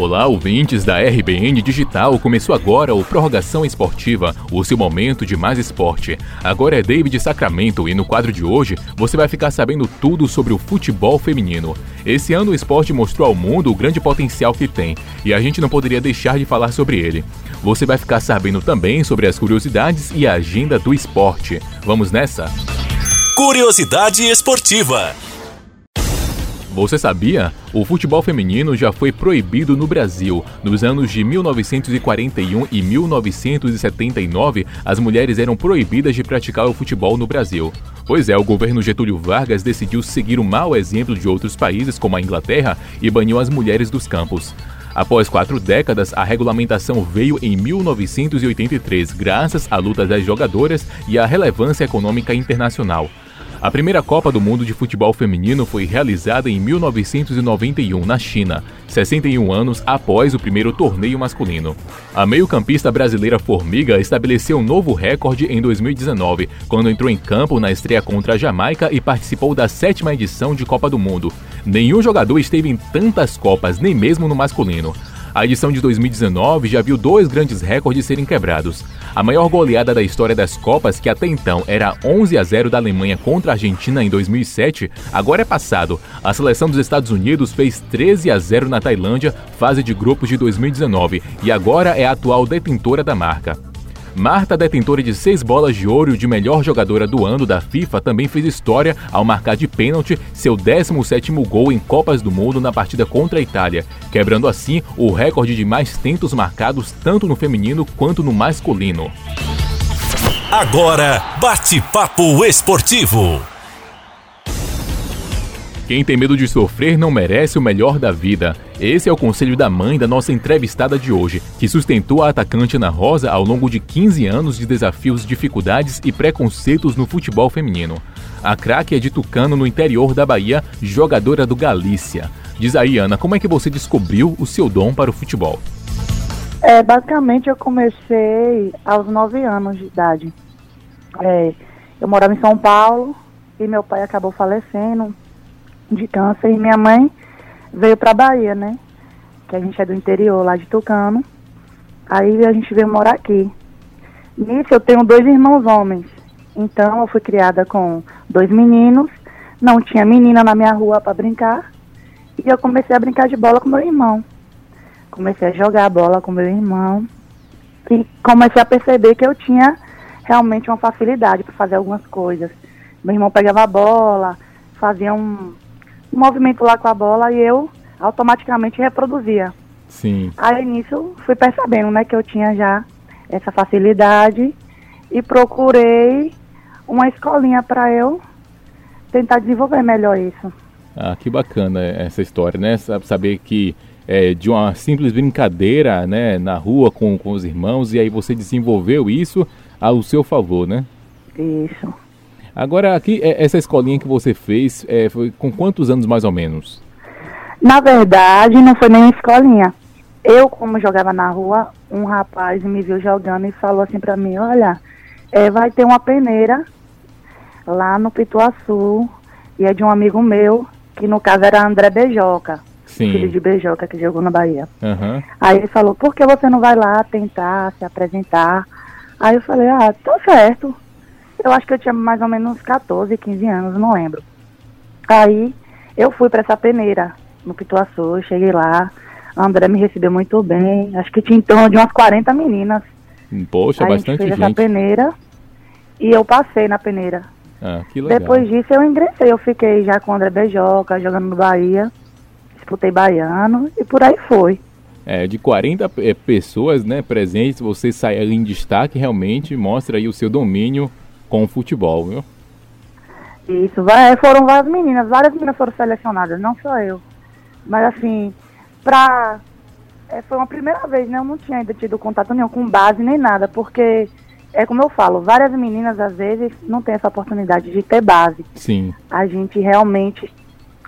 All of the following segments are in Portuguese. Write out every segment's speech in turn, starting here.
Olá, ouvintes da RBN Digital. Começou agora o Prorrogação Esportiva, o seu momento de mais esporte. Agora é David Sacramento e no quadro de hoje você vai ficar sabendo tudo sobre o futebol feminino. Esse ano o esporte mostrou ao mundo o grande potencial que tem e a gente não poderia deixar de falar sobre ele. Você vai ficar sabendo também sobre as curiosidades e a agenda do esporte. Vamos nessa? Curiosidade esportiva. Você sabia? O futebol feminino já foi proibido no Brasil. Nos anos de 1941 e 1979, as mulheres eram proibidas de praticar o futebol no Brasil. Pois é, o governo Getúlio Vargas decidiu seguir o mau exemplo de outros países, como a Inglaterra, e baniu as mulheres dos campos. Após quatro décadas, a regulamentação veio em 1983, graças à luta das jogadoras e à relevância econômica internacional. A primeira Copa do Mundo de Futebol Feminino foi realizada em 1991 na China, 61 anos após o primeiro torneio masculino. A meio-campista brasileira Formiga estabeleceu um novo recorde em 2019, quando entrou em campo na estreia contra a Jamaica e participou da sétima edição de Copa do Mundo. Nenhum jogador esteve em tantas Copas, nem mesmo no masculino. A edição de 2019 já viu dois grandes recordes serem quebrados. A maior goleada da história das Copas, que até então era 11 a 0 da Alemanha contra a Argentina em 2007, agora é passado. A seleção dos Estados Unidos fez 13 a 0 na Tailândia, fase de grupos de 2019, e agora é a atual detentora da marca. Marta, detentora de seis bolas de ouro de melhor jogadora do ano da FIFA, também fez história ao marcar de pênalti seu 17º gol em Copas do Mundo na partida contra a Itália, quebrando assim o recorde de mais tentos marcados tanto no feminino quanto no masculino. Agora, bate-papo esportivo. Quem tem medo de sofrer não merece o melhor da vida. Esse é o conselho da mãe da nossa entrevistada de hoje, que sustentou a atacante Ana Rosa ao longo de 15 anos de desafios, dificuldades e preconceitos no futebol feminino. A craque é de Tucano, no interior da Bahia, jogadora do Galícia. Diz aí, Ana, como é que você descobriu o seu dom para o futebol? É, basicamente eu comecei aos 9 anos de idade. É, eu morava em São Paulo e meu pai acabou falecendo de câncer e minha mãe veio para Bahia, né? Que a gente é do interior, lá de Tucano. Aí a gente veio morar aqui. Nisso eu tenho dois irmãos homens. Então eu fui criada com dois meninos. Não tinha menina na minha rua para brincar. E eu comecei a brincar de bola com meu irmão. Comecei a jogar bola com meu irmão. E comecei a perceber que eu tinha realmente uma facilidade para fazer algumas coisas. Meu irmão pegava a bola, fazia um, um movimento lá com a bola e eu automaticamente reproduzia. Sim. Aí nisso fui percebendo, né, que eu tinha já essa facilidade e procurei uma escolinha para eu tentar desenvolver melhor isso. Ah, que bacana essa história, né? Saber que é, de uma simples brincadeira, né, na rua com, com os irmãos, e aí você desenvolveu isso ao seu favor, né? Isso. Agora, aqui, é, essa escolinha que você fez, é, foi com quantos anos mais ou menos? Na verdade, não foi nem escolinha. Eu, como jogava na rua, um rapaz me viu jogando e falou assim pra mim, olha, é, vai ter uma peneira lá no Pituaçu, e é de um amigo meu, que no caso era André Beijoca, Sim. filho de Beijoca, que jogou na Bahia. Uhum. Aí ele falou, por que você não vai lá tentar se apresentar? Aí eu falei, ah, tá certo. Eu acho que eu tinha mais ou menos 14, 15 anos, não lembro. Aí eu fui para essa peneira no Pituaçu, cheguei lá, a André me recebeu muito bem, acho que tinha em torno de umas 40 meninas. Poxa, Aí a gente bastante fez gente. essa peneira e eu passei na peneira. Ah, que legal. Depois disso eu ingressei, eu fiquei já com o André Beijoca, jogando no Bahia, disputei baiano e por aí foi. É, de 40 é, pessoas né, presentes, você sai ali em destaque, realmente mostra aí o seu domínio com o futebol, viu? Isso, foram várias meninas, várias meninas foram selecionadas, não só eu. Mas assim, pra. é, foi uma primeira vez, né? Eu não tinha ainda tido contato nenhum com base nem nada, porque é como eu falo, várias meninas às vezes não têm essa oportunidade de ter base. Sim. A gente realmente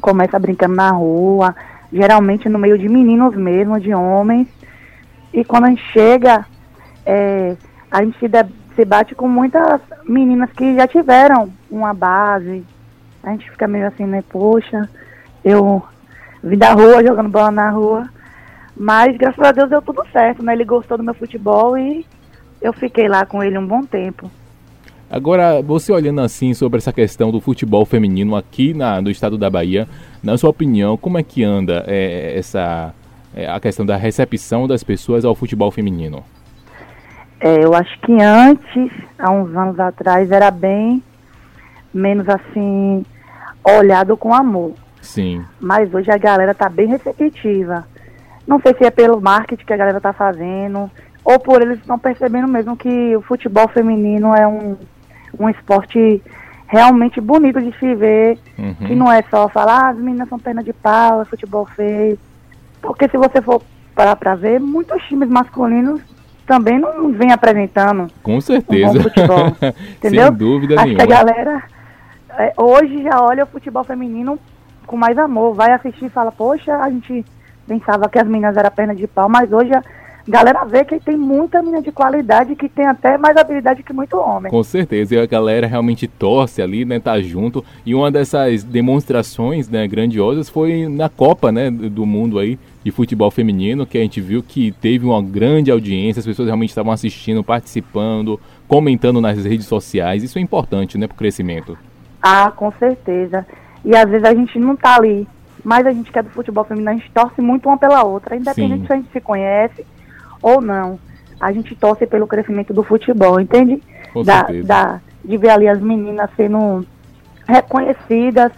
começa brincando na rua, geralmente no meio de meninos mesmo, de homens. E quando a gente chega, é, a gente se, de, se bate com muitas meninas que já tiveram uma base. A gente fica meio assim, né? Poxa, eu vim da rua jogando bola na rua. Mas graças a Deus deu tudo certo, né? Ele gostou do meu futebol e eu fiquei lá com ele um bom tempo. Agora, você olhando assim sobre essa questão do futebol feminino aqui na, no estado da Bahia, na sua opinião, como é que anda é, essa é, a questão da recepção das pessoas ao futebol feminino? É, eu acho que antes, há uns anos atrás, era bem menos assim olhado com amor. Sim. Mas hoje a galera tá bem receptiva. Não sei se é pelo marketing que a galera tá fazendo, ou por eles estão percebendo mesmo que o futebol feminino é um, um esporte realmente bonito de se ver, uhum. que não é só falar, ah, as meninas são perna de pau, é futebol feio. Porque se você for parar pra ver, muitos times masculinos também não vêm apresentando. Com certeza. Um futebol, entendeu? Sem dúvida Acho nenhuma. que a galera é, hoje já olha o futebol feminino com mais amor, vai assistir e fala, poxa, a gente pensava que as meninas eram perna de pau, mas hoje a galera vê que tem muita menina de qualidade que tem até mais habilidade que muito homem. Com certeza, e a galera realmente torce ali, né, tá junto. E uma dessas demonstrações, né, grandiosas foi na Copa, né, do mundo aí de futebol feminino, que a gente viu que teve uma grande audiência, as pessoas realmente estavam assistindo, participando, comentando nas redes sociais. Isso é importante, né, pro crescimento. Ah, com certeza. E às vezes a gente não tá ali mas a gente que é do futebol feminino, a gente torce muito uma pela outra, independente Sim. se a gente se conhece ou não. A gente torce pelo crescimento do futebol, entende? Com da, da, de ver ali as meninas sendo reconhecidas.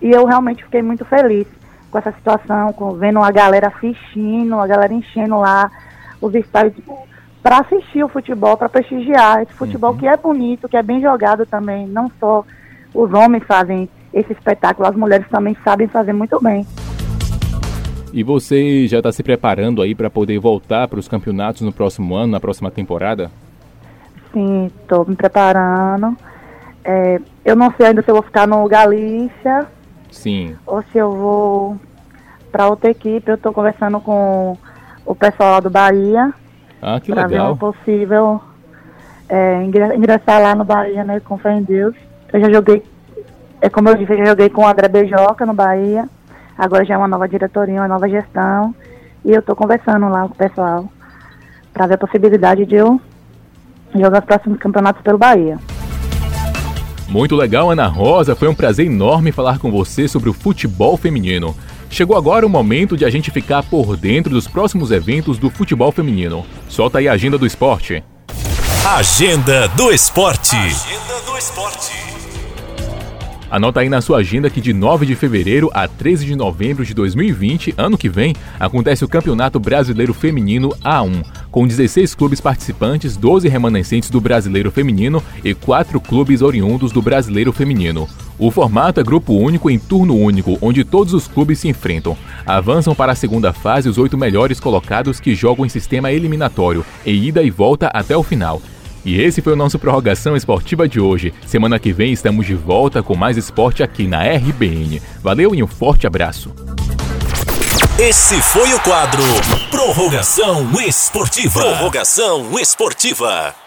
E eu realmente fiquei muito feliz com essa situação, com, vendo a galera assistindo, a galera enchendo lá os estádios para assistir o futebol, para prestigiar esse futebol uhum. que é bonito, que é bem jogado também. Não só os homens fazem esse espetáculo. As mulheres também sabem fazer muito bem. E você já está se preparando aí para poder voltar para os campeonatos no próximo ano, na próxima temporada? Sim, estou me preparando. É, eu não sei ainda se eu vou ficar no Galícia. Sim. Ou se eu vou para outra equipe. Eu estou conversando com o pessoal do Bahia. Ah, que legal. Ver possível é, ingressar lá no Bahia, né? Com fé em Deus. Eu já joguei é como eu disse, eu joguei com o André Beijoca no Bahia. Agora já é uma nova diretoria, uma nova gestão. E eu estou conversando lá com o pessoal para ver a possibilidade de eu jogar os próximos campeonatos pelo Bahia. Muito legal, Ana Rosa. Foi um prazer enorme falar com você sobre o futebol feminino. Chegou agora o momento de a gente ficar por dentro dos próximos eventos do futebol feminino. Solta aí a agenda do esporte. Agenda do esporte. Agenda do esporte. Anota aí na sua agenda que de 9 de fevereiro a 13 de novembro de 2020, ano que vem, acontece o Campeonato Brasileiro Feminino A1, com 16 clubes participantes, 12 remanescentes do Brasileiro Feminino e 4 clubes oriundos do Brasileiro Feminino. O formato é grupo único em turno único, onde todos os clubes se enfrentam. Avançam para a segunda fase os oito melhores colocados que jogam em sistema eliminatório, e ida e volta até o final. E esse foi o nosso Prorrogação Esportiva de hoje. Semana que vem estamos de volta com mais esporte aqui na RBN. Valeu e um forte abraço. Esse foi o quadro Prorrogação Esportiva. Prorrogação Esportiva.